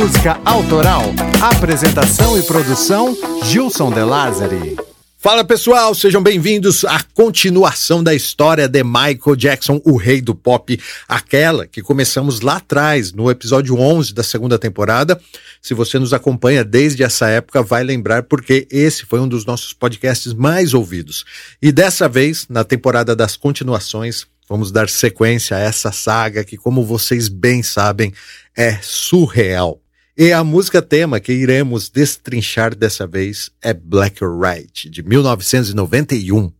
música autoral. Apresentação e produção: Gilson De Lázari. Fala pessoal, sejam bem-vindos à continuação da história de Michael Jackson, o rei do pop, aquela que começamos lá atrás, no episódio 11 da segunda temporada. Se você nos acompanha desde essa época, vai lembrar porque esse foi um dos nossos podcasts mais ouvidos. E dessa vez, na temporada das continuações, vamos dar sequência a essa saga que, como vocês bem sabem, é surreal. E a música tema que iremos destrinchar dessa vez é Black White, de 1991.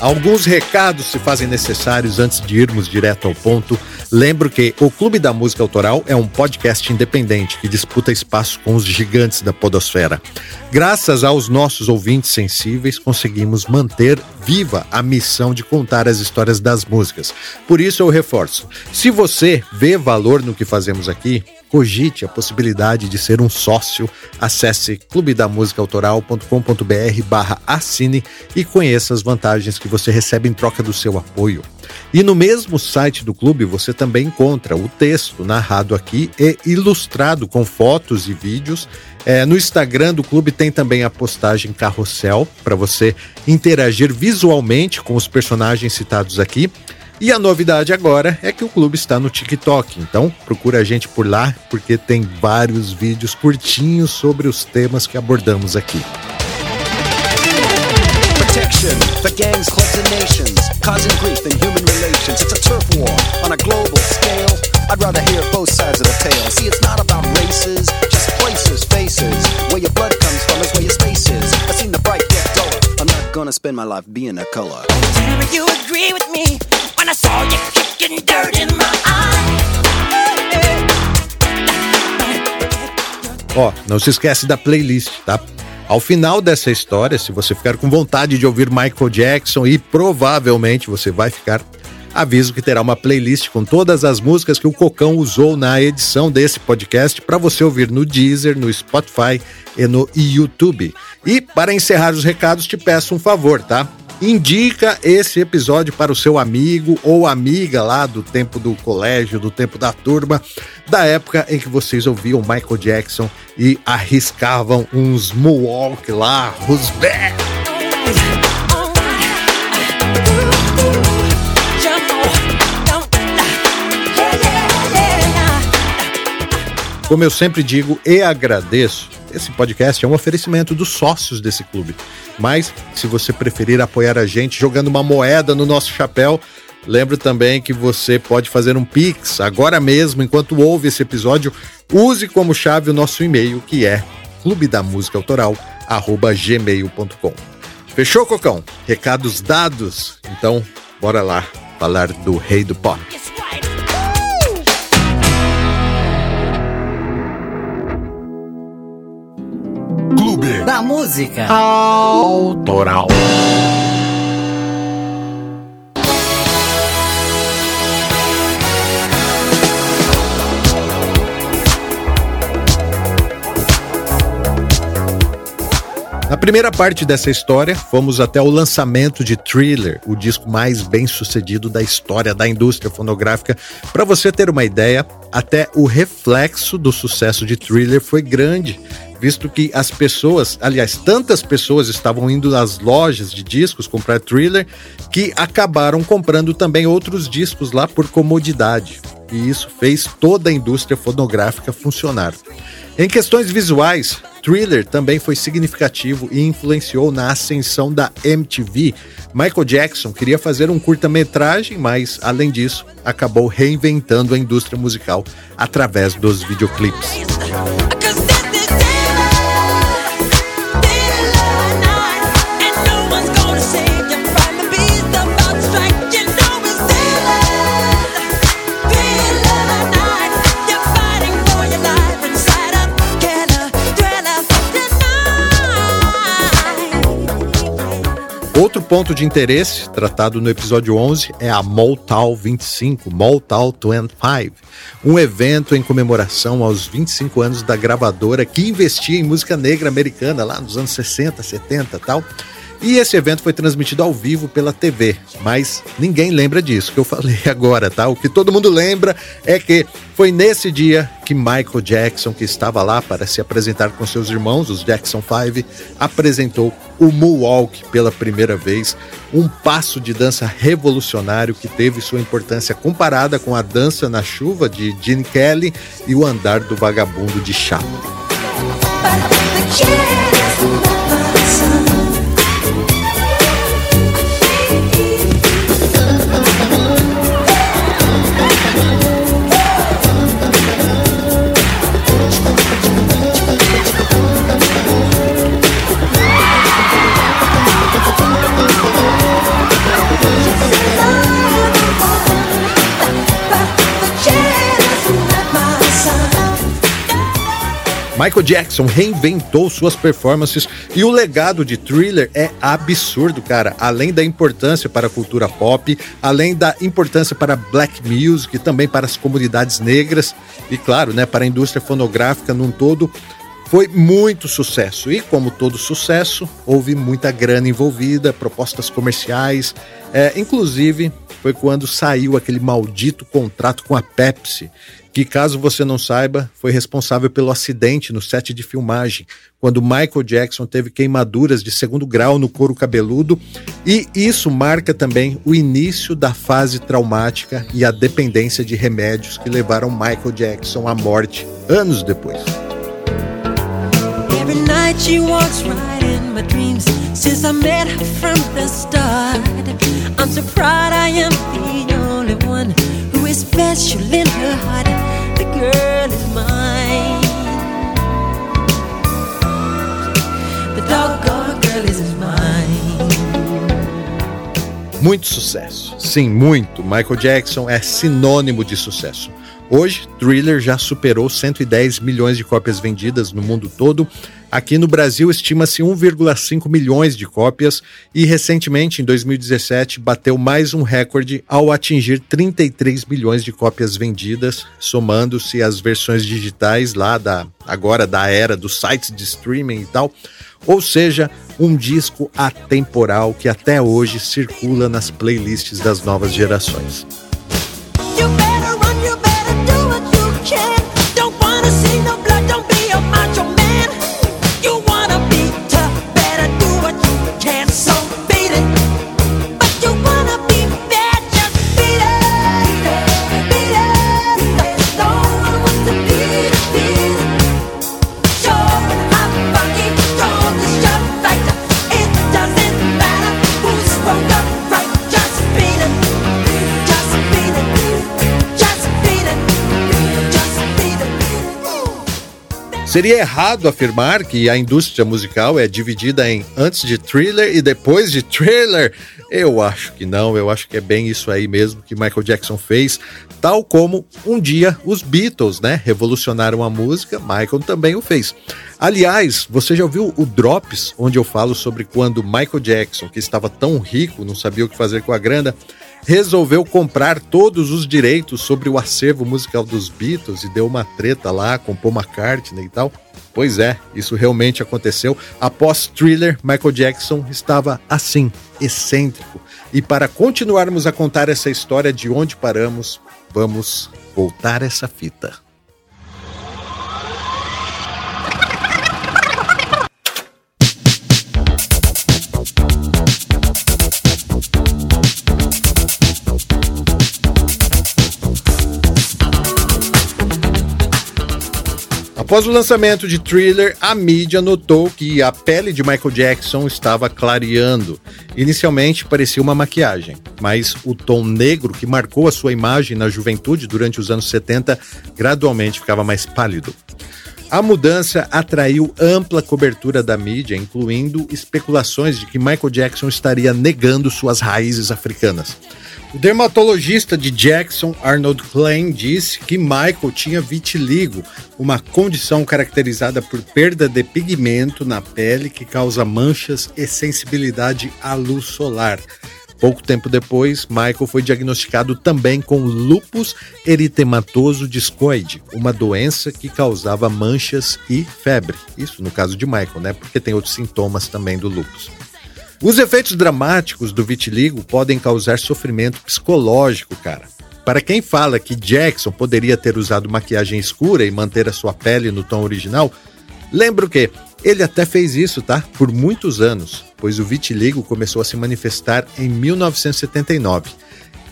Alguns recados se fazem necessários antes de irmos direto ao ponto. Lembro que o Clube da Música Autoral é um podcast independente que disputa espaço com os gigantes da podosfera. Graças aos nossos ouvintes sensíveis, conseguimos manter viva a missão de contar as histórias das músicas. Por isso eu reforço: se você vê valor no que fazemos aqui, cogite a possibilidade de ser um sócio, acesse clubedamusicaautoral.com.br barra assine e conheça as vantagens que você recebe em troca do seu apoio. E no mesmo site do clube você também encontra o texto narrado aqui e ilustrado com fotos e vídeos. É, no Instagram do clube tem também a postagem carrossel para você interagir visualmente com os personagens citados aqui. E a novidade agora é que o clube está no TikTok, então procura a gente por lá, porque tem vários vídeos curtinhos sobre os temas que abordamos aqui. Protection for gangs, clubs and nations, causing grief in human relations. It's a turf war on a global scale. I'd rather hear both sides of the tale. See, it's not about races, just places, faces. Where your blood comes from is where your space is. I've seen the bright get duller. I'm not gonna spend my life being a color. Me you agree with me. Ó, oh, não se esquece da playlist, tá? Ao final dessa história, se você ficar com vontade de ouvir Michael Jackson e provavelmente você vai ficar, aviso que terá uma playlist com todas as músicas que o Cocão usou na edição desse podcast para você ouvir no Deezer, no Spotify e no YouTube. E para encerrar os recados, te peço um favor, tá? Indica esse episódio para o seu amigo ou amiga lá do tempo do colégio, do tempo da turma, da época em que vocês ouviam Michael Jackson e arriscavam uns moonwalk lá, os Como eu sempre digo e agradeço, esse podcast é um oferecimento dos sócios desse clube. Mas, se você preferir apoiar a gente jogando uma moeda no nosso chapéu, lembro também que você pode fazer um Pix agora mesmo, enquanto ouve esse episódio. Use como chave o nosso e-mail, que é clubedamusicaautoral.gmail.com. Fechou, Cocão? Recados dados? Então, bora lá falar do rei do pop. Clube da Música Autoral. Na primeira parte dessa história, fomos até o lançamento de Thriller, o disco mais bem sucedido da história da indústria fonográfica. Para você ter uma ideia, até o reflexo do sucesso de Thriller foi grande visto que as pessoas, aliás, tantas pessoas estavam indo às lojas de discos comprar thriller que acabaram comprando também outros discos lá por comodidade. E isso fez toda a indústria fonográfica funcionar. Em questões visuais, Thriller também foi significativo e influenciou na ascensão da MTV. Michael Jackson queria fazer um curta-metragem, mas, além disso, acabou reinventando a indústria musical através dos videoclipes. Outro ponto de interesse, tratado no episódio 11, é a Motown 25, Motown 25, um evento em comemoração aos 25 anos da gravadora que investia em música negra americana lá nos anos 60, 70 tal. E esse evento foi transmitido ao vivo pela TV, mas ninguém lembra disso que eu falei agora, tá? O que todo mundo lembra é que foi nesse dia que Michael Jackson, que estava lá para se apresentar com seus irmãos, os Jackson 5, apresentou o Moonwalk pela primeira vez, um passo de dança revolucionário que teve sua importância comparada com a dança na chuva de Gene Kelly e o andar do vagabundo de Chaplin. Michael Jackson reinventou suas performances e o legado de Thriller é absurdo, cara. Além da importância para a cultura pop, além da importância para black music e também para as comunidades negras e, claro, né, para a indústria fonográfica num todo, foi muito sucesso. E, como todo sucesso, houve muita grana envolvida, propostas comerciais. É, inclusive, foi quando saiu aquele maldito contrato com a Pepsi, que, caso você não saiba, foi responsável pelo acidente no set de filmagem, quando Michael Jackson teve queimaduras de segundo grau no couro cabeludo, e isso marca também o início da fase traumática e a dependência de remédios que levaram Michael Jackson à morte anos depois. She walks right in my dreams since I met her from the start. I'm so proud I am the only one special in her heart. girl is mine. The doggone girl is mine. Muito sucesso. Sim, muito. Michael Jackson é sinônimo de sucesso. Hoje, Thriller já superou 110 milhões de cópias vendidas no mundo todo Aqui no Brasil, estima-se 1,5 milhões de cópias e, recentemente, em 2017, bateu mais um recorde ao atingir 33 milhões de cópias vendidas, somando-se as versões digitais lá da agora da era dos sites de streaming e tal. Ou seja, um disco atemporal que até hoje circula nas playlists das novas gerações. Seria errado afirmar que a indústria musical é dividida em antes de thriller e depois de thriller? Eu acho que não, eu acho que é bem isso aí mesmo que Michael Jackson fez, tal como um dia os Beatles, né, revolucionaram a música, Michael também o fez. Aliás, você já ouviu o Drops, onde eu falo sobre quando Michael Jackson, que estava tão rico, não sabia o que fazer com a grana, resolveu comprar todos os direitos sobre o acervo musical dos Beatles e deu uma treta lá com Paul McCartney e tal. Pois é, isso realmente aconteceu. Após Thriller, Michael Jackson estava assim, excêntrico. E para continuarmos a contar essa história de onde paramos, vamos voltar essa fita. Após o lançamento de Thriller, a mídia notou que a pele de Michael Jackson estava clareando. Inicialmente parecia uma maquiagem, mas o tom negro que marcou a sua imagem na juventude durante os anos 70 gradualmente ficava mais pálido. A mudança atraiu ampla cobertura da mídia, incluindo especulações de que Michael Jackson estaria negando suas raízes africanas. O dermatologista de Jackson, Arnold Klein, disse que Michael tinha vitiligo, uma condição caracterizada por perda de pigmento na pele que causa manchas e sensibilidade à luz solar. Pouco tempo depois, Michael foi diagnosticado também com lupus eritematoso discoide, uma doença que causava manchas e febre. Isso no caso de Michael, né? Porque tem outros sintomas também do lupus. Os efeitos dramáticos do vitiligo podem causar sofrimento psicológico, cara. Para quem fala que Jackson poderia ter usado maquiagem escura e manter a sua pele no tom original, lembro que ele até fez isso, tá? Por muitos anos, pois o vitiligo começou a se manifestar em 1979,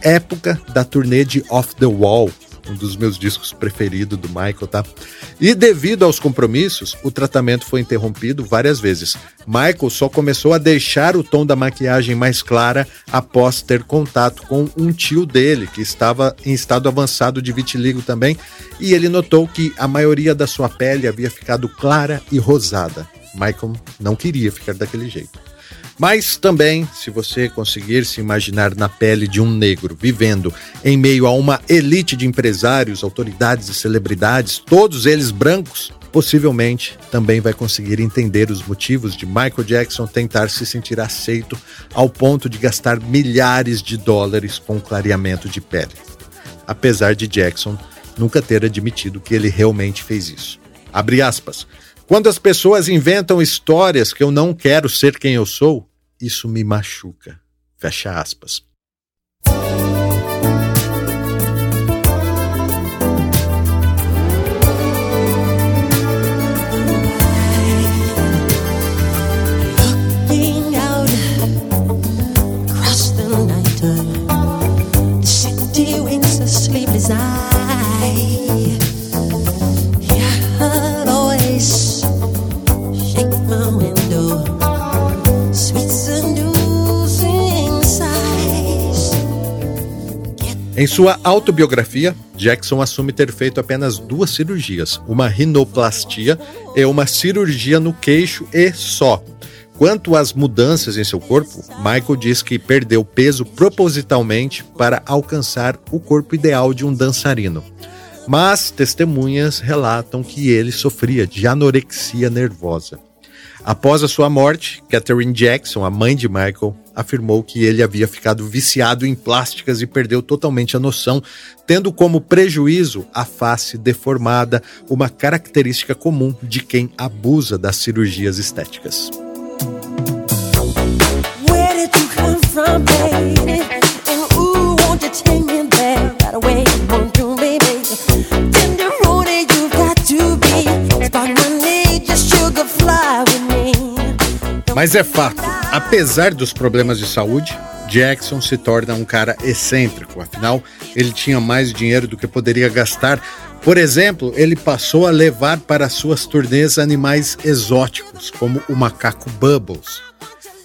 época da turnê de Off the Wall, um dos meus discos preferidos do Michael, tá? E devido aos compromissos, o tratamento foi interrompido várias vezes. Michael só começou a deixar o tom da maquiagem mais clara após ter contato com um tio dele, que estava em estado avançado de vitiligo também, e ele notou que a maioria da sua pele havia ficado clara e rosada. Michael não queria ficar daquele jeito. Mas também, se você conseguir se imaginar na pele de um negro vivendo em meio a uma elite de empresários, autoridades e celebridades, todos eles brancos, possivelmente também vai conseguir entender os motivos de Michael Jackson tentar se sentir aceito ao ponto de gastar milhares de dólares com clareamento de pele. Apesar de Jackson nunca ter admitido que ele realmente fez isso. Abre aspas. Quando as pessoas inventam histórias que eu não quero ser quem eu sou, isso me machuca. Fecha aspas. Em sua autobiografia, Jackson assume ter feito apenas duas cirurgias, uma rinoplastia e uma cirurgia no queixo e só. Quanto às mudanças em seu corpo, Michael diz que perdeu peso propositalmente para alcançar o corpo ideal de um dançarino. Mas testemunhas relatam que ele sofria de anorexia nervosa. Após a sua morte, Catherine Jackson, a mãe de Michael, afirmou que ele havia ficado viciado em plásticas e perdeu totalmente a noção, tendo como prejuízo a face deformada, uma característica comum de quem abusa das cirurgias estéticas. Where did you come from, baby? Mas é fato, apesar dos problemas de saúde, Jackson se torna um cara excêntrico, afinal, ele tinha mais dinheiro do que poderia gastar. Por exemplo, ele passou a levar para suas turnês animais exóticos, como o macaco Bubbles.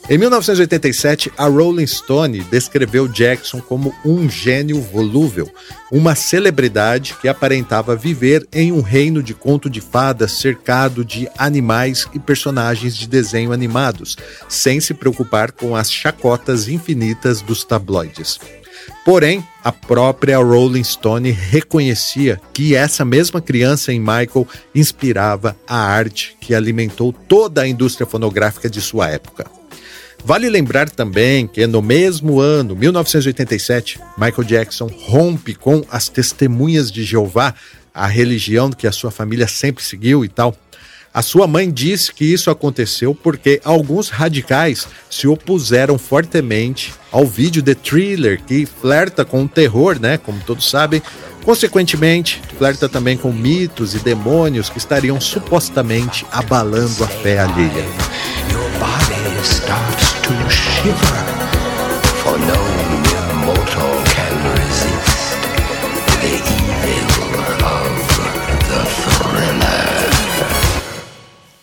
Em 1987, a Rolling Stone descreveu Jackson como um gênio volúvel, uma celebridade que aparentava viver em um reino de conto de fadas cercado de animais e personagens de desenho animados, sem se preocupar com as chacotas infinitas dos tabloides. Porém, a própria Rolling Stone reconhecia que essa mesma criança em Michael inspirava a arte que alimentou toda a indústria fonográfica de sua época. Vale lembrar também que no mesmo ano, 1987, Michael Jackson rompe com as Testemunhas de Jeová, a religião que a sua família sempre seguiu e tal. A sua mãe disse que isso aconteceu porque alguns radicais se opuseram fortemente ao vídeo The Thriller, que flerta com o terror, né? Como todos sabem. Consequentemente, flerta também com mitos e demônios que estariam supostamente abalando a fé alheia for can resist.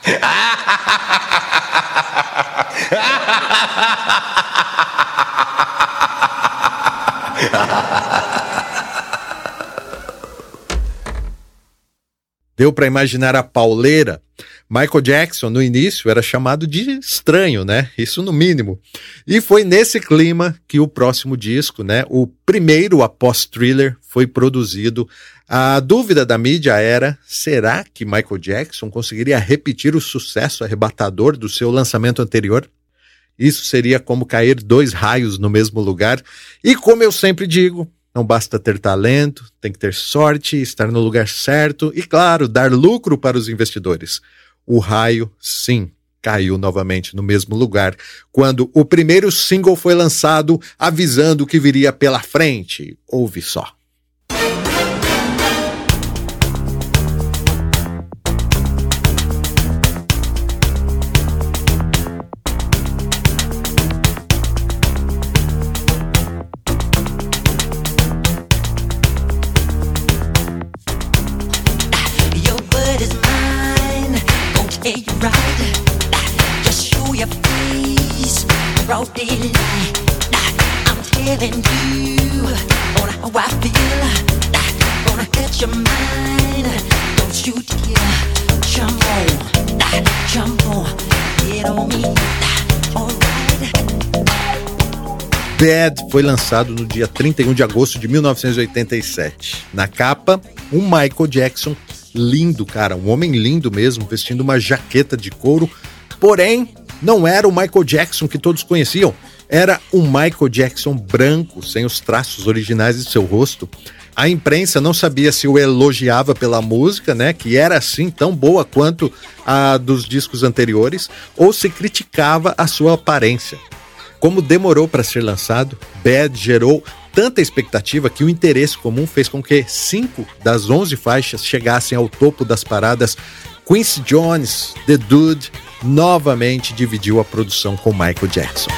Deu para imaginar a pauleira Michael Jackson, no início, era chamado de estranho, né? Isso no mínimo. E foi nesse clima que o próximo disco, né? O primeiro após Thriller, foi produzido. A dúvida da mídia era: será que Michael Jackson conseguiria repetir o sucesso arrebatador do seu lançamento anterior? Isso seria como cair dois raios no mesmo lugar. E como eu sempre digo, não basta ter talento, tem que ter sorte, estar no lugar certo e, claro, dar lucro para os investidores. O raio, sim, caiu novamente no mesmo lugar quando o primeiro single foi lançado avisando o que viria pela frente. Ouve só. Bad foi lançado no dia 31 de agosto de 1987. Na capa, um Michael Jackson lindo, cara, um homem lindo mesmo, vestindo uma jaqueta de couro. Porém, não era o Michael Jackson que todos conheciam. Era um Michael Jackson branco, sem os traços originais de seu rosto. A imprensa não sabia se o elogiava pela música, né, que era assim tão boa quanto a dos discos anteriores, ou se criticava a sua aparência. Como demorou para ser lançado, Bad gerou tanta expectativa que o interesse comum fez com que cinco das onze faixas chegassem ao topo das paradas. Quincy Jones, The Dude, novamente dividiu a produção com Michael Jackson.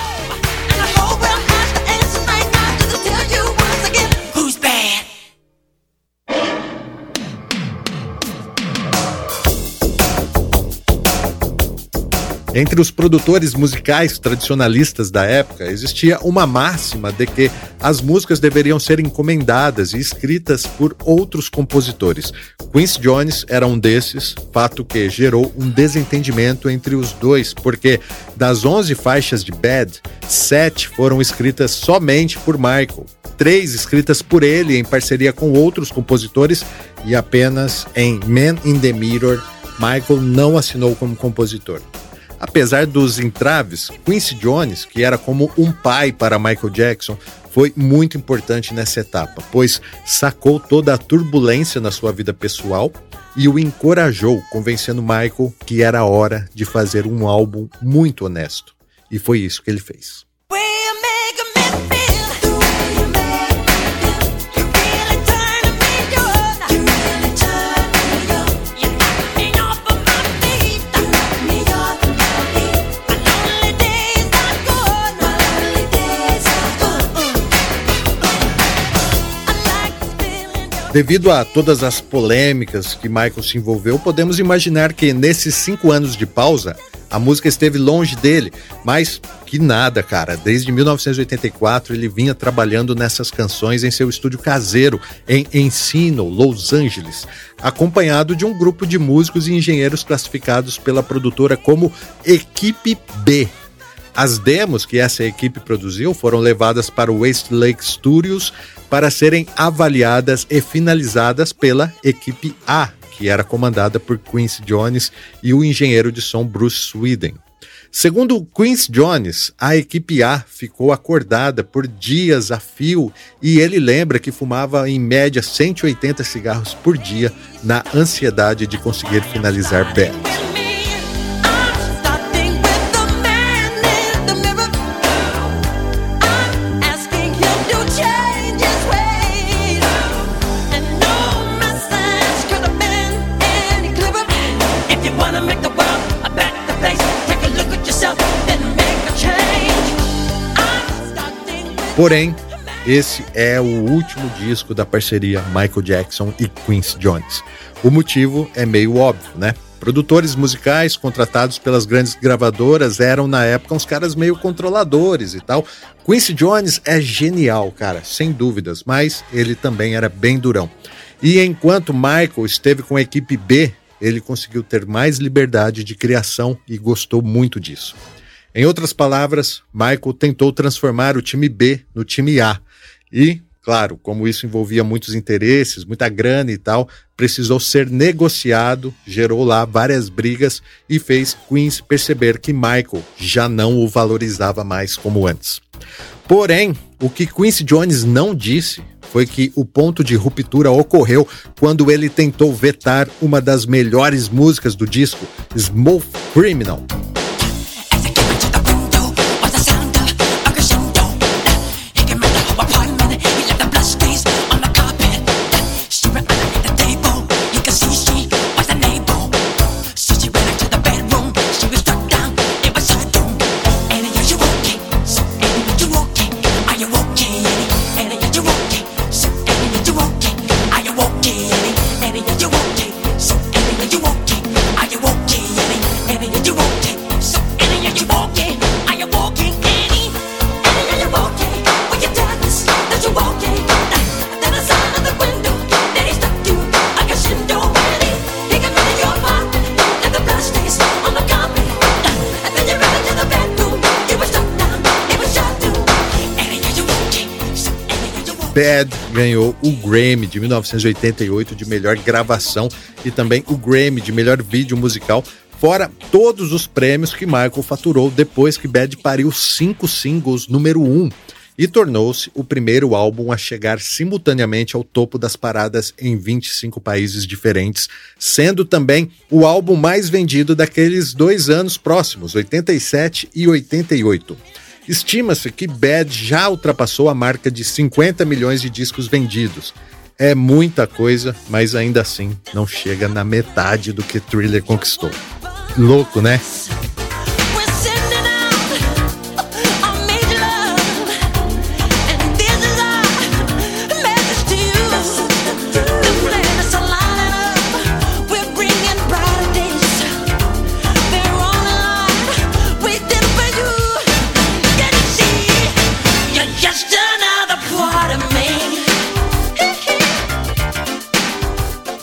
Entre os produtores musicais tradicionalistas da época, existia uma máxima de que as músicas deveriam ser encomendadas e escritas por outros compositores. Quincy Jones era um desses, fato que gerou um desentendimento entre os dois, porque das 11 faixas de Bad, sete foram escritas somente por Michael, três escritas por ele em parceria com outros compositores e apenas em Man in the Mirror, Michael não assinou como compositor. Apesar dos entraves, Quincy Jones, que era como um pai para Michael Jackson, foi muito importante nessa etapa, pois sacou toda a turbulência na sua vida pessoal e o encorajou, convencendo Michael que era hora de fazer um álbum muito honesto. E foi isso que ele fez. Devido a todas as polêmicas que Michael se envolveu, podemos imaginar que nesses cinco anos de pausa, a música esteve longe dele, mas que nada, cara. Desde 1984 ele vinha trabalhando nessas canções em seu estúdio caseiro em Encino, Los Angeles, acompanhado de um grupo de músicos e engenheiros classificados pela produtora como Equipe B. As demos que essa equipe produziu foram levadas para o Westlake Studios para serem avaliadas e finalizadas pela equipe A, que era comandada por Quincy Jones e o engenheiro de som Bruce Sweden. Segundo Quincy Jones, a equipe A ficou acordada por dias a fio e ele lembra que fumava em média 180 cigarros por dia na ansiedade de conseguir finalizar Bad. Porém, esse é o último disco da parceria Michael Jackson e Quincy Jones. O motivo é meio óbvio, né? Produtores musicais contratados pelas grandes gravadoras eram, na época, uns caras meio controladores e tal. Quincy Jones é genial, cara, sem dúvidas, mas ele também era bem durão. E enquanto Michael esteve com a equipe B, ele conseguiu ter mais liberdade de criação e gostou muito disso. Em outras palavras, Michael tentou transformar o time B no time A e Claro, como isso envolvia muitos interesses, muita grana e tal, precisou ser negociado, gerou lá várias brigas e fez Queens perceber que Michael já não o valorizava mais como antes. Porém, o que Quincy Jones não disse foi que o ponto de ruptura ocorreu quando ele tentou vetar uma das melhores músicas do disco, Smooth Criminal. Grammy de 1988 de melhor gravação e também o Grammy de melhor vídeo musical, fora todos os prêmios que Michael faturou depois que Bad pariu cinco singles número um e tornou-se o primeiro álbum a chegar simultaneamente ao topo das paradas em 25 países diferentes, sendo também o álbum mais vendido daqueles dois anos próximos, 87 e 88. Estima-se que Bad já ultrapassou a marca de 50 milhões de discos vendidos. É muita coisa, mas ainda assim não chega na metade do que Thriller conquistou. Louco, né?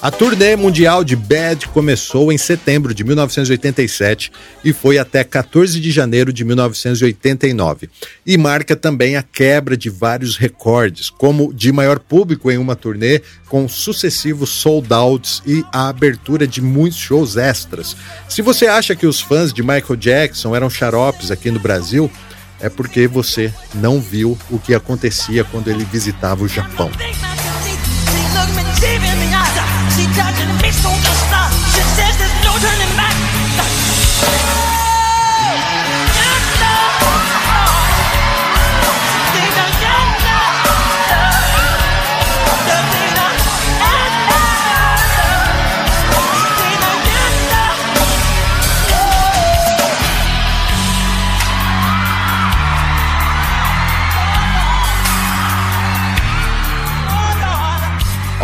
A turnê mundial de Bad começou em setembro de 1987 e foi até 14 de janeiro de 1989. E marca também a quebra de vários recordes, como de maior público em uma turnê, com sucessivos sold-outs e a abertura de muitos shows extras. Se você acha que os fãs de Michael Jackson eram xaropes aqui no Brasil, é porque você não viu o que acontecia quando ele visitava o Japão.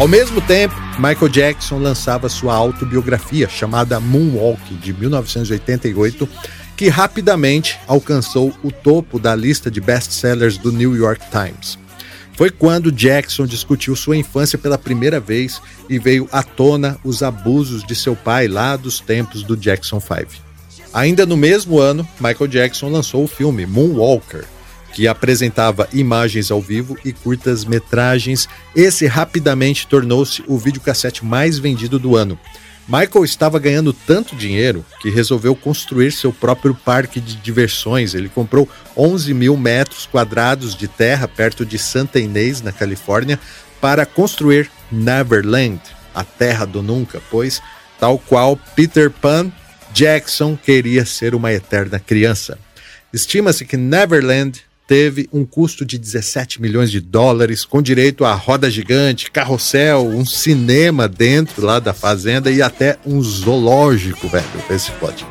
Ao mesmo tempo, Michael Jackson lançava sua autobiografia chamada Moonwalk de 1988, que rapidamente alcançou o topo da lista de best-sellers do New York Times. Foi quando Jackson discutiu sua infância pela primeira vez e veio à tona os abusos de seu pai lá dos tempos do Jackson 5. Ainda no mesmo ano, Michael Jackson lançou o filme Moonwalker, que apresentava imagens ao vivo e curtas-metragens. Esse rapidamente tornou-se o videocassete mais vendido do ano. Michael estava ganhando tanto dinheiro que resolveu construir seu próprio parque de diversões. Ele comprou 11 mil metros quadrados de terra perto de Santa Inês, na Califórnia, para construir Neverland, a terra do nunca, pois, tal qual Peter Pan, Jackson queria ser uma eterna criança. Estima-se que Neverland teve um custo de 17 milhões de dólares, com direito a roda gigante, carrossel, um cinema dentro lá da fazenda e até um zoológico, velho. Esse pode.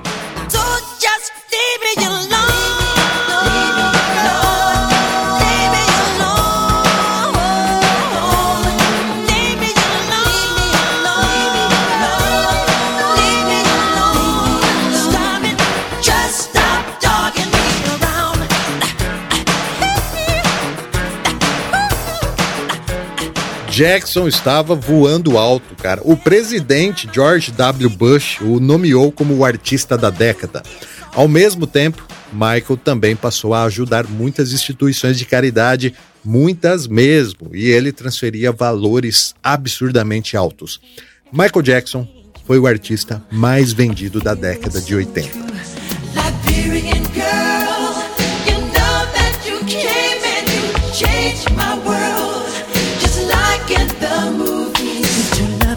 Jackson estava voando alto, cara. O presidente George W. Bush o nomeou como o artista da década. Ao mesmo tempo, Michael também passou a ajudar muitas instituições de caridade, muitas mesmo, e ele transferia valores absurdamente altos. Michael Jackson foi o artista mais vendido da década de 80.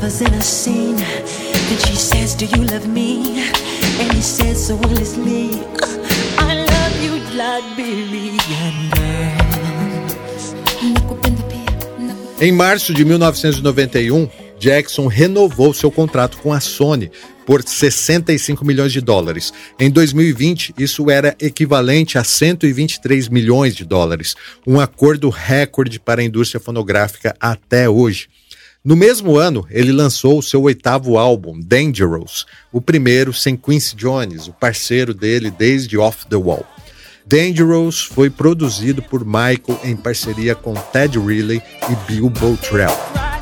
In a scene. Then she says, Do you love me? And he says so willingly, I love you, Liberian Em março de 1991, Jackson renovou seu contrato com a Sony por 65 milhões de dólares. Em 2020, isso era equivalente a 123 milhões de dólares, um acordo recorde para a indústria fonográfica até hoje. No mesmo ano, ele lançou o seu oitavo álbum, Dangerous, o primeiro sem Quincy Jones, o parceiro dele desde Off the Wall. Dangerous foi produzido por Michael em parceria com Ted Riley e Bill Bottrell.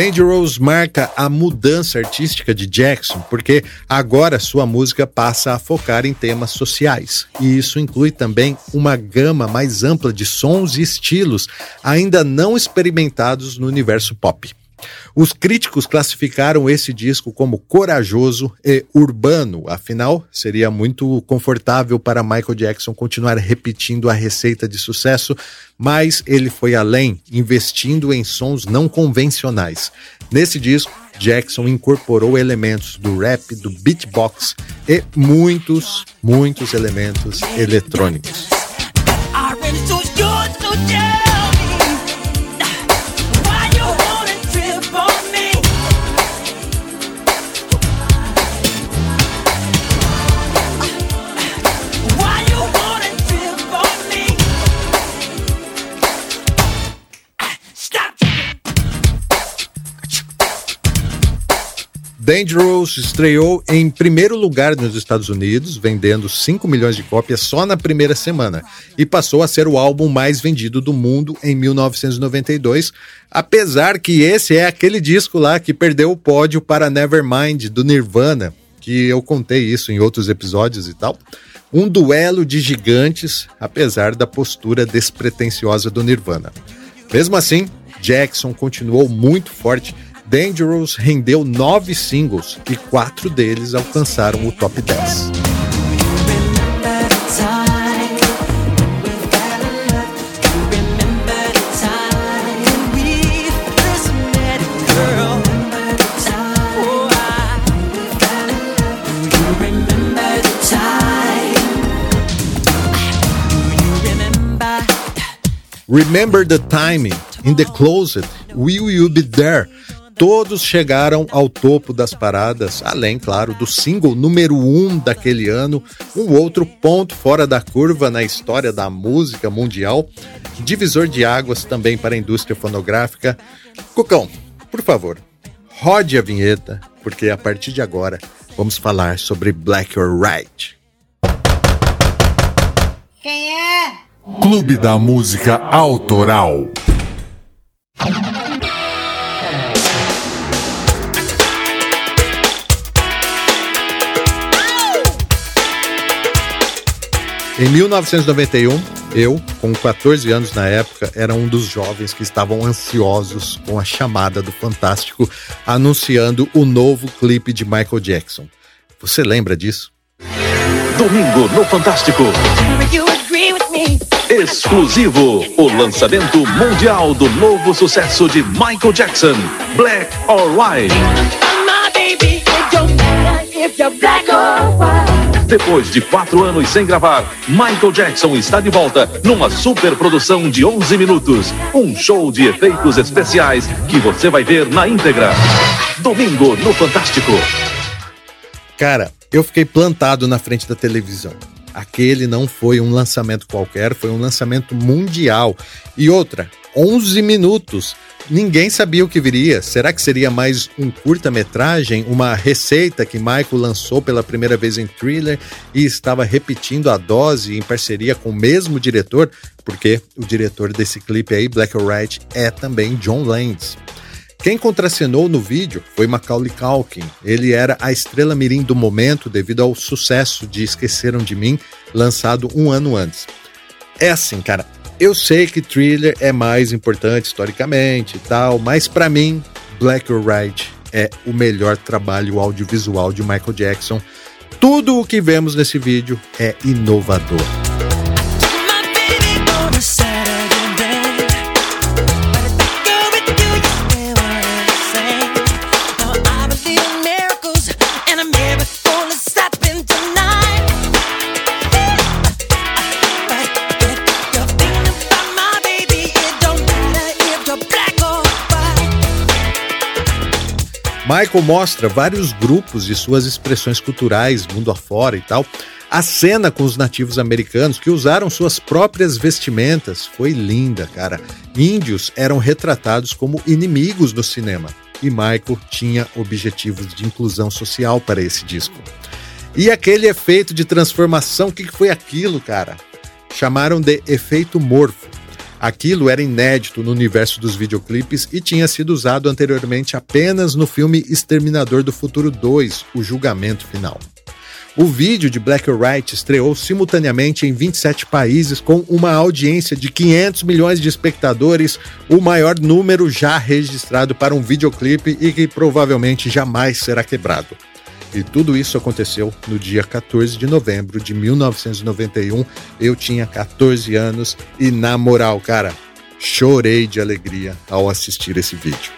Dangerous marca a mudança artística de Jackson, porque agora sua música passa a focar em temas sociais. E isso inclui também uma gama mais ampla de sons e estilos ainda não experimentados no universo pop. Os críticos classificaram esse disco como corajoso e urbano, afinal, seria muito confortável para Michael Jackson continuar repetindo a receita de sucesso, mas ele foi além, investindo em sons não convencionais. Nesse disco, Jackson incorporou elementos do rap, do beatbox e muitos, muitos elementos eletrônicos. Dangerous estreou em primeiro lugar nos Estados Unidos, vendendo 5 milhões de cópias só na primeira semana, e passou a ser o álbum mais vendido do mundo em 1992, apesar que esse é aquele disco lá que perdeu o pódio para Nevermind do Nirvana, que eu contei isso em outros episódios e tal. Um duelo de gigantes, apesar da postura despretensiosa do Nirvana. Mesmo assim, Jackson continuou muito forte Dangerous rendeu nove singles e quatro deles alcançaram o top 10. Remember the timing in the closet. Will you be there? Todos chegaram ao topo das paradas, além, claro, do single número um daquele ano, um outro ponto fora da curva na história da música mundial, divisor de águas também para a indústria fonográfica. Cucão, por favor, rode a vinheta, porque a partir de agora vamos falar sobre Black or Right. Quem é? Clube da Música Autoral. Em 1991, eu, com 14 anos na época, era um dos jovens que estavam ansiosos com a chamada do Fantástico anunciando o novo clipe de Michael Jackson. Você lembra disso? Domingo no Fantástico. Exclusivo, o lançamento mundial do novo sucesso de Michael Jackson, Black or White. Depois de quatro anos sem gravar, Michael Jackson está de volta numa super produção de 11 minutos. Um show de efeitos especiais que você vai ver na íntegra. Domingo no Fantástico. Cara, eu fiquei plantado na frente da televisão. Aquele não foi um lançamento qualquer, foi um lançamento mundial. E outra, 11 minutos. Ninguém sabia o que viria. Será que seria mais um curta-metragem, uma receita que Michael lançou pela primeira vez em Thriller e estava repetindo a dose em parceria com o mesmo diretor? Porque o diretor desse clipe aí, Black or White, é também John Landis. Quem contracenou no vídeo foi Macaulay Culkin. Ele era a estrela mirim do momento devido ao sucesso de Esqueceram de Mim, lançado um ano antes. É assim, cara, eu sei que Thriller é mais importante historicamente e tal, mas para mim, Black or White é o melhor trabalho audiovisual de Michael Jackson. Tudo o que vemos nesse vídeo é inovador. Michael mostra vários grupos e suas expressões culturais mundo afora e tal. A cena com os nativos americanos que usaram suas próprias vestimentas foi linda, cara. Índios eram retratados como inimigos no cinema e Michael tinha objetivos de inclusão social para esse disco. E aquele efeito de transformação, o que foi aquilo, cara? Chamaram de efeito morfo. Aquilo era inédito no universo dos videoclipes e tinha sido usado anteriormente apenas no filme Exterminador do Futuro 2, O Julgamento Final. O vídeo de Black or White estreou simultaneamente em 27 países com uma audiência de 500 milhões de espectadores, o maior número já registrado para um videoclipe e que provavelmente jamais será quebrado. E tudo isso aconteceu no dia 14 de novembro de 1991. Eu tinha 14 anos e, na moral, cara, chorei de alegria ao assistir esse vídeo.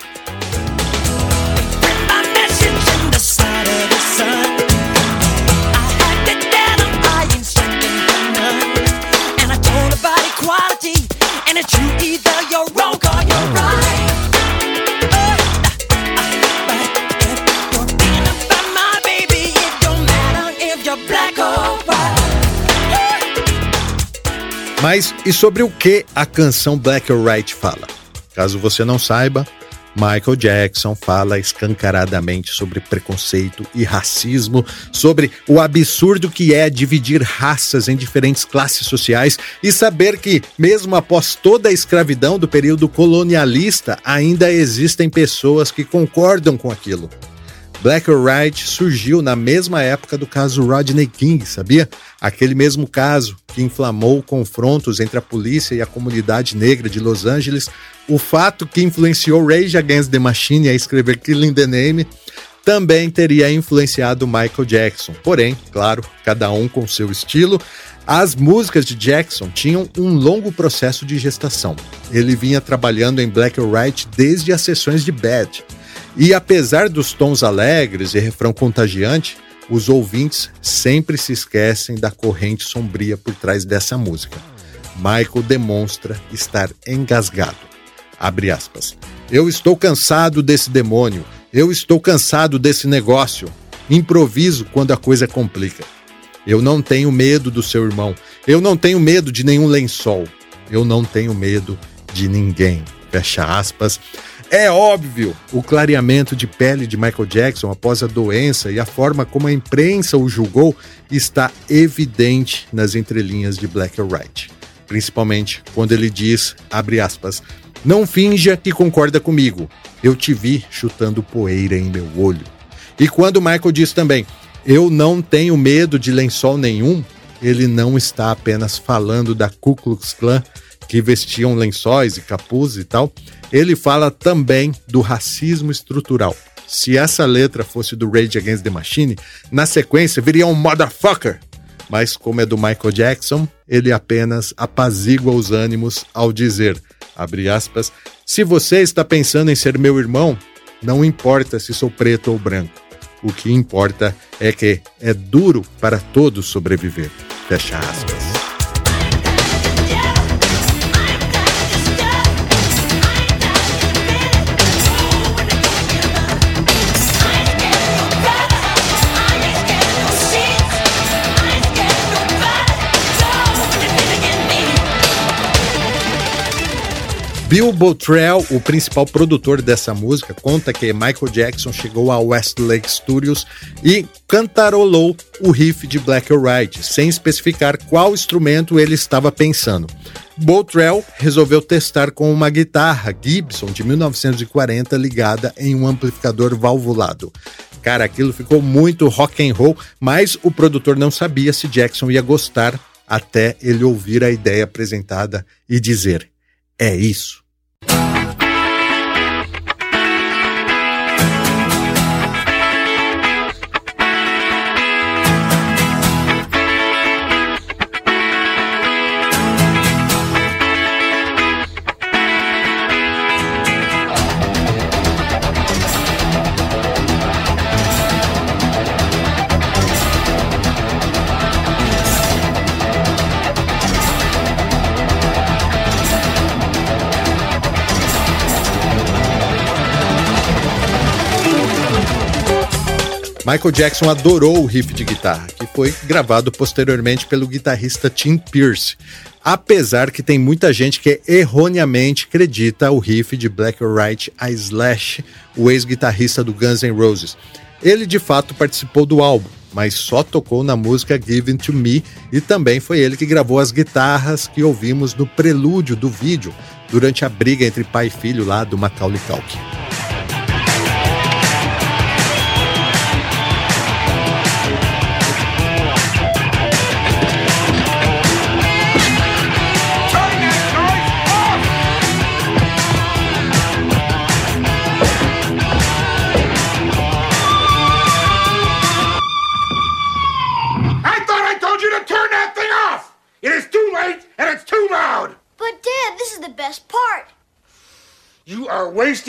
Mas e sobre o que a canção Black or White fala? Caso você não saiba, Michael Jackson fala escancaradamente sobre preconceito e racismo, sobre o absurdo que é dividir raças em diferentes classes sociais e saber que, mesmo após toda a escravidão do período colonialista, ainda existem pessoas que concordam com aquilo. Black or White surgiu na mesma época do caso Rodney King, sabia? Aquele mesmo caso que inflamou confrontos entre a polícia e a comunidade negra de Los Angeles, o fato que influenciou Rage Against the Machine a escrever Killing the Name também teria influenciado Michael Jackson. Porém, claro, cada um com seu estilo. As músicas de Jackson tinham um longo processo de gestação. Ele vinha trabalhando em Black or White desde as sessões de Bad. E apesar dos tons alegres e refrão contagiante, os ouvintes sempre se esquecem da corrente sombria por trás dessa música. Michael demonstra estar engasgado. Abre aspas. Eu estou cansado desse demônio. Eu estou cansado desse negócio. Improviso quando a coisa complica. Eu não tenho medo do seu irmão. Eu não tenho medo de nenhum lençol. Eu não tenho medo de ninguém. Fecha aspas. É óbvio, o clareamento de pele de Michael Jackson após a doença e a forma como a imprensa o julgou está evidente nas entrelinhas de Black or White. Principalmente quando ele diz, abre aspas, não finja que concorda comigo, eu te vi chutando poeira em meu olho. E quando Michael diz também, eu não tenho medo de lençol nenhum, ele não está apenas falando da Ku Klux Klan, que vestiam lençóis e capuz e tal, ele fala também do racismo estrutural. Se essa letra fosse do Rage Against the Machine, na sequência viria um motherfucker. Mas como é do Michael Jackson, ele apenas apazigua os ânimos ao dizer, abre aspas, se você está pensando em ser meu irmão, não importa se sou preto ou branco. O que importa é que é duro para todos sobreviver. Fecha aspas. Bill Bottrell, o principal produtor dessa música, conta que Michael Jackson chegou ao Westlake Studios e cantarolou o riff de Black or White, sem especificar qual instrumento ele estava pensando. Bottrell resolveu testar com uma guitarra Gibson de 1940 ligada em um amplificador valvulado. Cara, aquilo ficou muito rock and roll, mas o produtor não sabia se Jackson ia gostar até ele ouvir a ideia apresentada e dizer: é isso. Bye. Michael Jackson adorou o riff de guitarra, que foi gravado posteriormente pelo guitarrista Tim Pierce. Apesar que tem muita gente que erroneamente acredita o riff de Black or White a Slash, o ex-guitarrista do Guns N' Roses. Ele de fato participou do álbum, mas só tocou na música Given to Me e também foi ele que gravou as guitarras que ouvimos no prelúdio do vídeo durante a briga entre pai e filho lá do Macaulay Culkin.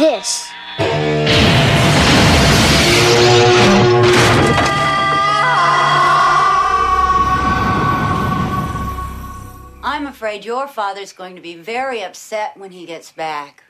this. I'm afraid your father's going to be very upset when he gets back.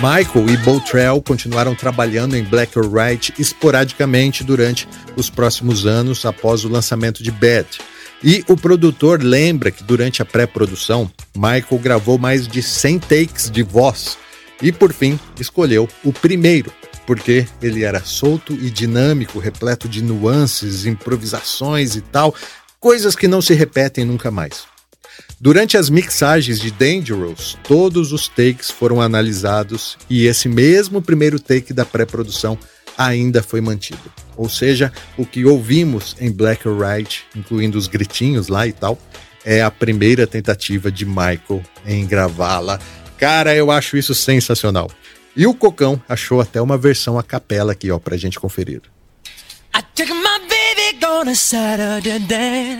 Michael e Bottrell continuaram trabalhando em Black or White esporadicamente durante os próximos anos após o lançamento de Bad. E o produtor lembra que durante a pré-produção, Michael gravou mais de 100 takes de voz e, por fim, escolheu o primeiro, porque ele era solto e dinâmico, repleto de nuances, improvisações e tal, coisas que não se repetem nunca mais. Durante as mixagens de Dangerous, todos os takes foram analisados e esse mesmo primeiro take da pré-produção ainda foi mantido. Ou seja, o que ouvimos em Black or White, incluindo os gritinhos lá e tal, é a primeira tentativa de Michael em gravá-la. Cara, eu acho isso sensacional. E o Cocão achou até uma versão a capela aqui, ó, pra gente conferir. I took my baby gonna Saturday day.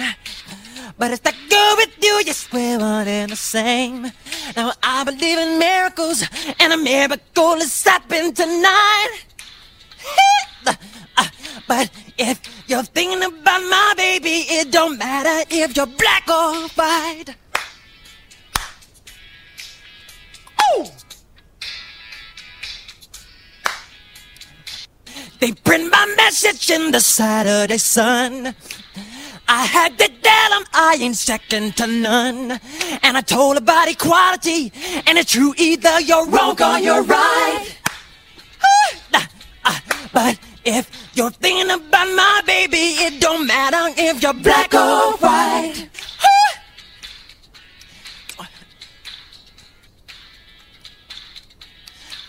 But if I go with you, you swear one and the same. Now I believe in miracles, and a miracle is happening tonight. But if you're thinking about my baby, it don't matter if you're black or white. Oh! They print my message in the Saturday Sun. I had to tell them I ain't second to none. And I told about equality, and it's true either you're wrong or you're right. But if you're thinking about my baby, it don't matter if you're black or white.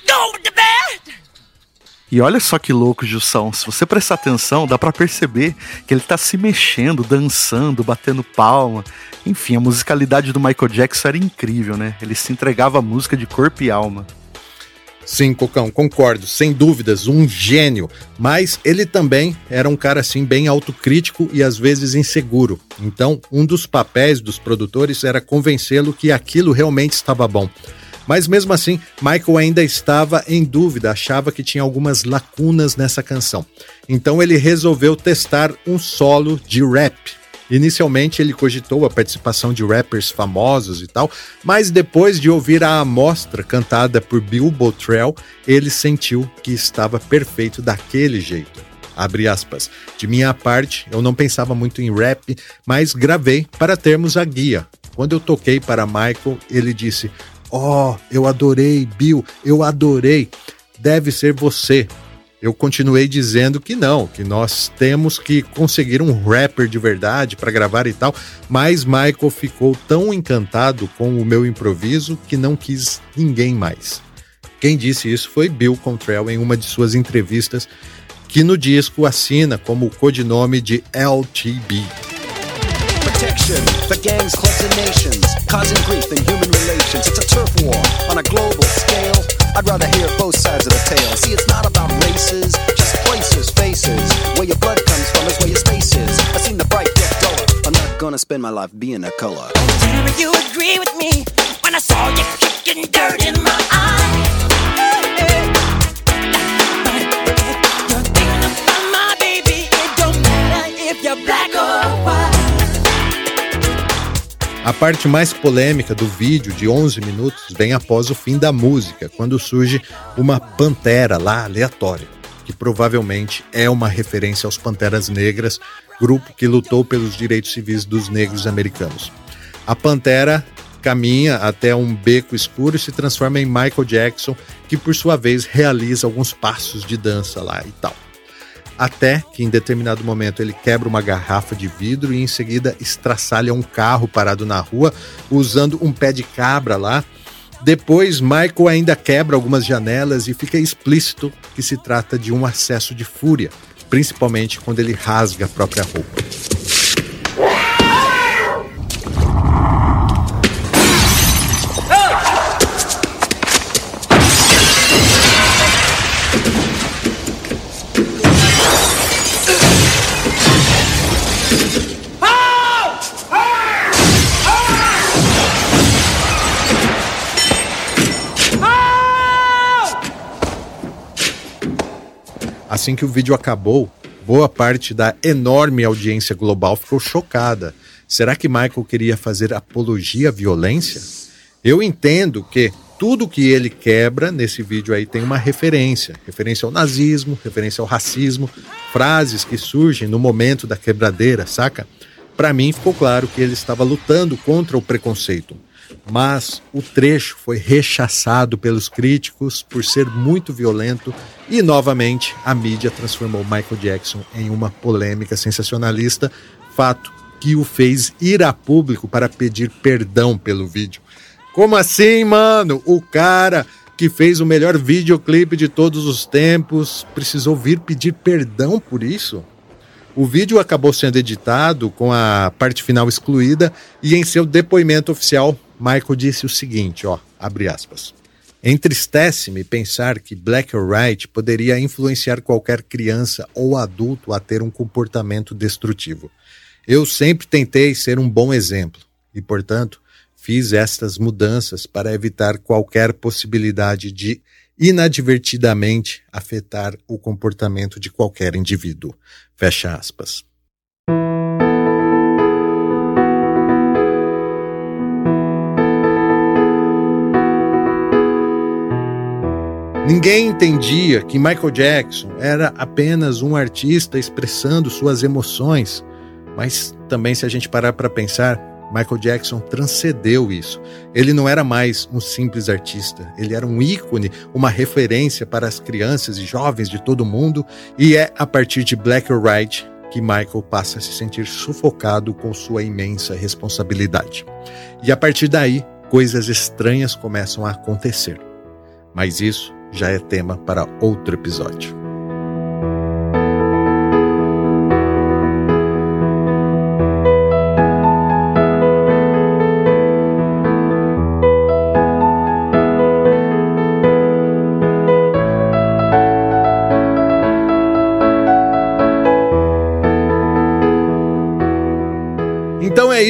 Go to bed! E olha só que louco, Jussão. Se você prestar atenção, dá para perceber que ele tá se mexendo, dançando, batendo palma. Enfim, a musicalidade do Michael Jackson era incrível, né? Ele se entregava a música de corpo e alma. Sim, Cocão, concordo, sem dúvidas, um gênio. Mas ele também era um cara assim bem autocrítico e às vezes inseguro. Então, um dos papéis dos produtores era convencê-lo que aquilo realmente estava bom. Mas mesmo assim, Michael ainda estava em dúvida, achava que tinha algumas lacunas nessa canção. Então ele resolveu testar um solo de rap Inicialmente ele cogitou a participação de rappers famosos e tal, mas depois de ouvir a amostra cantada por Bill Bottrell, ele sentiu que estava perfeito daquele jeito. Abre aspas. De minha parte, eu não pensava muito em rap, mas gravei para termos a guia. Quando eu toquei para Michael, ele disse: Oh, eu adorei, Bill, eu adorei. Deve ser você eu continuei dizendo que não, que nós temos que conseguir um rapper de verdade para gravar e tal, mas Michael ficou tão encantado com o meu improviso que não quis ninguém mais. Quem disse isso foi Bill Contrell em uma de suas entrevistas, que no disco assina como codinome de LTB. For gangs, clubs and nations, causing grief in human relations. It's a turf war on a global scale. I'd rather hear both sides of the tale. See, it's not about races, just places, faces. Where your blood comes from is where your space is. I seen the bright get duller. I'm not gonna spend my life being a color. Tell you agree with me when I saw you kicking dirt in my eye. You're thinking about A parte mais polêmica do vídeo de 11 minutos vem após o fim da música, quando surge uma pantera lá aleatória, que provavelmente é uma referência aos Panteras Negras, grupo que lutou pelos direitos civis dos negros americanos. A pantera caminha até um beco escuro e se transforma em Michael Jackson, que por sua vez realiza alguns passos de dança lá e tal até que em determinado momento ele quebra uma garrafa de vidro e em seguida estraçalha um carro parado na rua usando um pé de cabra lá. Depois, Michael ainda quebra algumas janelas e fica explícito que se trata de um acesso de fúria, principalmente quando ele rasga a própria roupa. Assim que o vídeo acabou, boa parte da enorme audiência global ficou chocada. Será que Michael queria fazer apologia à violência? Eu entendo que tudo que ele quebra nesse vídeo aí tem uma referência, referência ao nazismo, referência ao racismo, frases que surgem no momento da quebradeira, saca? Para mim ficou claro que ele estava lutando contra o preconceito mas o trecho foi rechaçado pelos críticos por ser muito violento e novamente a mídia transformou Michael Jackson em uma polêmica sensacionalista, fato que o fez ir a público para pedir perdão pelo vídeo. Como assim, mano? O cara que fez o melhor videoclipe de todos os tempos precisou vir pedir perdão por isso? O vídeo acabou sendo editado com a parte final excluída e em seu depoimento oficial, Michael disse o seguinte, ó, abre aspas. Entristece-me pensar que Black or White poderia influenciar qualquer criança ou adulto a ter um comportamento destrutivo. Eu sempre tentei ser um bom exemplo e, portanto, fiz estas mudanças para evitar qualquer possibilidade de inadvertidamente afetar o comportamento de qualquer indivíduo. Fecha aspas. Ninguém entendia que Michael Jackson era apenas um artista expressando suas emoções, mas também, se a gente parar para pensar, Michael Jackson transcendeu isso. Ele não era mais um simples artista, ele era um ícone, uma referência para as crianças e jovens de todo mundo, e é a partir de Black or White que Michael passa a se sentir sufocado com sua imensa responsabilidade. E a partir daí, coisas estranhas começam a acontecer. Mas isso já é tema para outro episódio.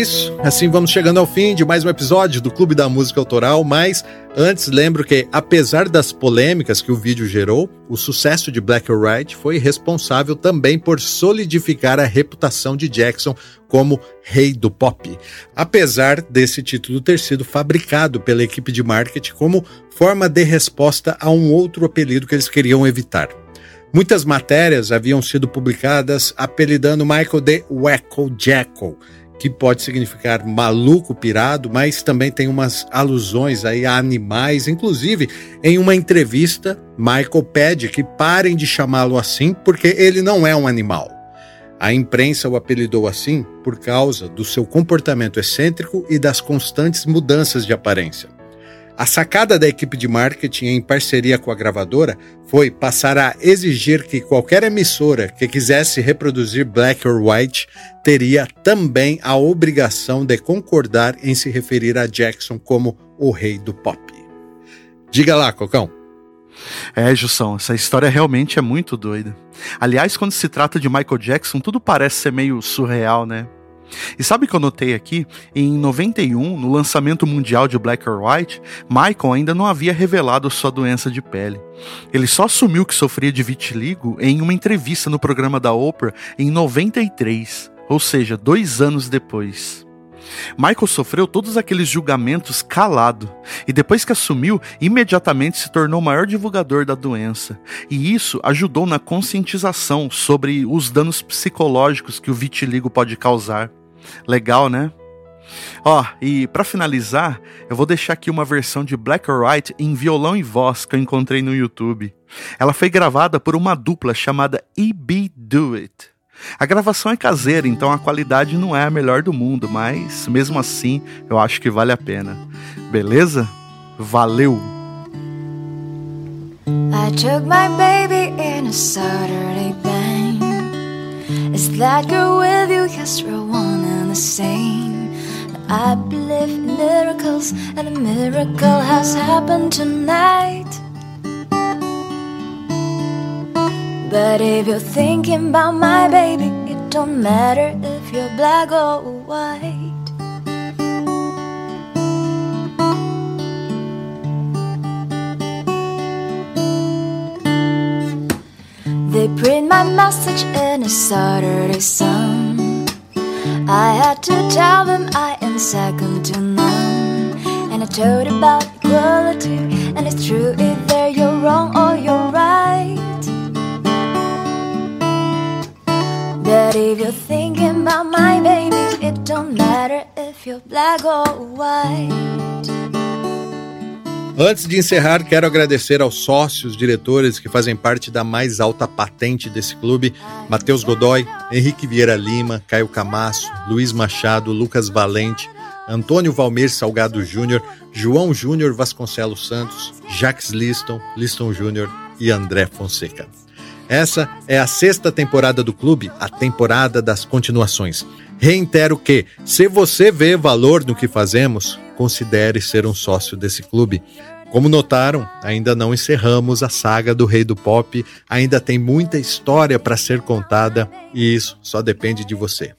Isso. Assim vamos chegando ao fim de mais um episódio do Clube da Música Autoral. Mas antes, lembro que, apesar das polêmicas que o vídeo gerou, o sucesso de Black or White foi responsável também por solidificar a reputação de Jackson como rei do pop. Apesar desse título ter sido fabricado pela equipe de marketing como forma de resposta a um outro apelido que eles queriam evitar. Muitas matérias haviam sido publicadas apelidando Michael de Wacko Jackal que pode significar maluco, pirado, mas também tem umas alusões aí a animais. Inclusive, em uma entrevista, Michael pede que parem de chamá-lo assim porque ele não é um animal. A imprensa o apelidou assim por causa do seu comportamento excêntrico e das constantes mudanças de aparência. A sacada da equipe de marketing em parceria com a gravadora foi passar a exigir que qualquer emissora que quisesse reproduzir Black or White teria também a obrigação de concordar em se referir a Jackson como o rei do pop. Diga lá, Cocão. É, Jussão, essa história realmente é muito doida. Aliás, quando se trata de Michael Jackson, tudo parece ser meio surreal, né? E sabe o que eu notei aqui? Em 91, no lançamento mundial de Black or White, Michael ainda não havia revelado sua doença de pele. Ele só assumiu que sofria de vitiligo em uma entrevista no programa da Oprah em 93, ou seja, dois anos depois. Michael sofreu todos aqueles julgamentos calado e depois que assumiu, imediatamente se tornou o maior divulgador da doença. E isso ajudou na conscientização sobre os danos psicológicos que o vitiligo pode causar. Legal, né? Ó, oh, e para finalizar, eu vou deixar aqui uma versão de Black or White em violão e voz que eu encontrei no YouTube. Ela foi gravada por uma dupla chamada E.B. Do It. A gravação é caseira, então a qualidade não é a melhor do mundo, mas mesmo assim eu acho que vale a pena. Beleza? Valeu! I took my baby in a. That girl with you? Yes, we're one and the same. I believe in miracles, and a miracle has happened tonight. But if you're thinking about my baby, it don't matter if you're black or white. They print my message in a Saturday Sun. I had to tell them I am second to none. And I told about equality, and it's true either you're wrong or you're right. But if you're thinking about my baby, it don't matter if you're black or white. Antes de encerrar, quero agradecer aos sócios, diretores que fazem parte da mais alta patente desse clube: Matheus Godoy, Henrique Vieira Lima, Caio Camasso, Luiz Machado, Lucas Valente, Antônio Valmir Salgado Júnior, João Júnior Vasconcelos Santos, Jacques Liston, Liston Júnior e André Fonseca. Essa é a sexta temporada do clube, a temporada das continuações. Reitero que, se você vê valor no que fazemos, considere ser um sócio desse clube. Como notaram, ainda não encerramos a saga do Rei do Pop, ainda tem muita história para ser contada e isso só depende de você.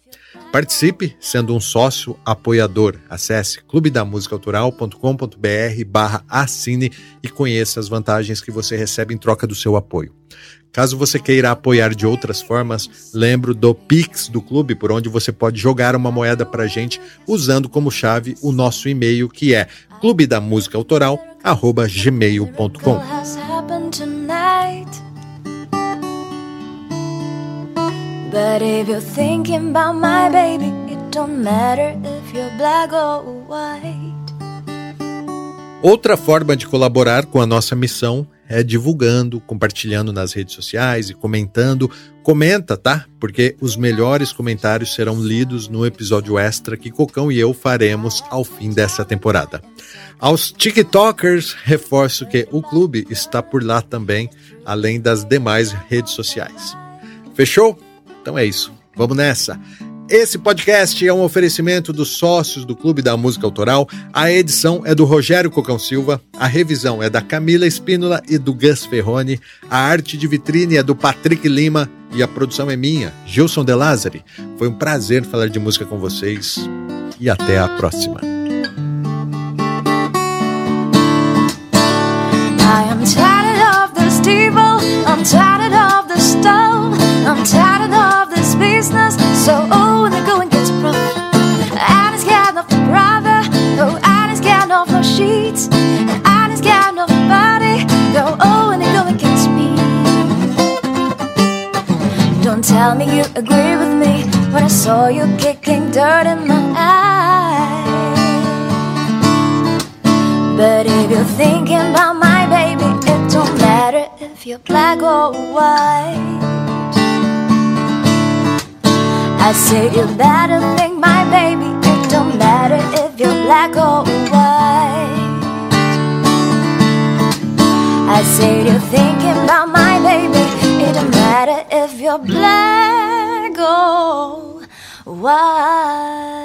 Participe sendo um sócio apoiador. Acesse clubedamusicaautoral.com.br barra assine e conheça as vantagens que você recebe em troca do seu apoio. Caso você queira apoiar de outras formas, lembro do Pix do clube, por onde você pode jogar uma moeda para gente usando como chave o nosso e-mail que é clubedamusicaautoral@gmail.com. But if you're thinking about my baby, it don't matter if you're black or white. Outra forma de colaborar com a nossa missão é divulgando, compartilhando nas redes sociais e comentando. Comenta, tá? Porque os melhores comentários serão lidos no episódio extra que Cocão e eu faremos ao fim dessa temporada. Aos TikTokers, reforço que o clube está por lá também, além das demais redes sociais. Fechou? Então é isso. Vamos nessa. Esse podcast é um oferecimento dos sócios do Clube da Música Autoral. A edição é do Rogério Cocão Silva, a revisão é da Camila Espínola e do Gus Ferroni, a arte de vitrine é do Patrick Lima e a produção é minha, Gilson De Lázari. Foi um prazer falar de música com vocês e até a próxima. Sheets, and it's getting off body. Go oh, when the going gets me. Don't tell me you agree with me when I saw you kicking dirt in my eye. But if you're thinking about my baby, it don't matter if you're black or white. I say you better think my baby, it don't matter if you're black or white. I say you're thinking about my baby, it don't matter if you're black or white.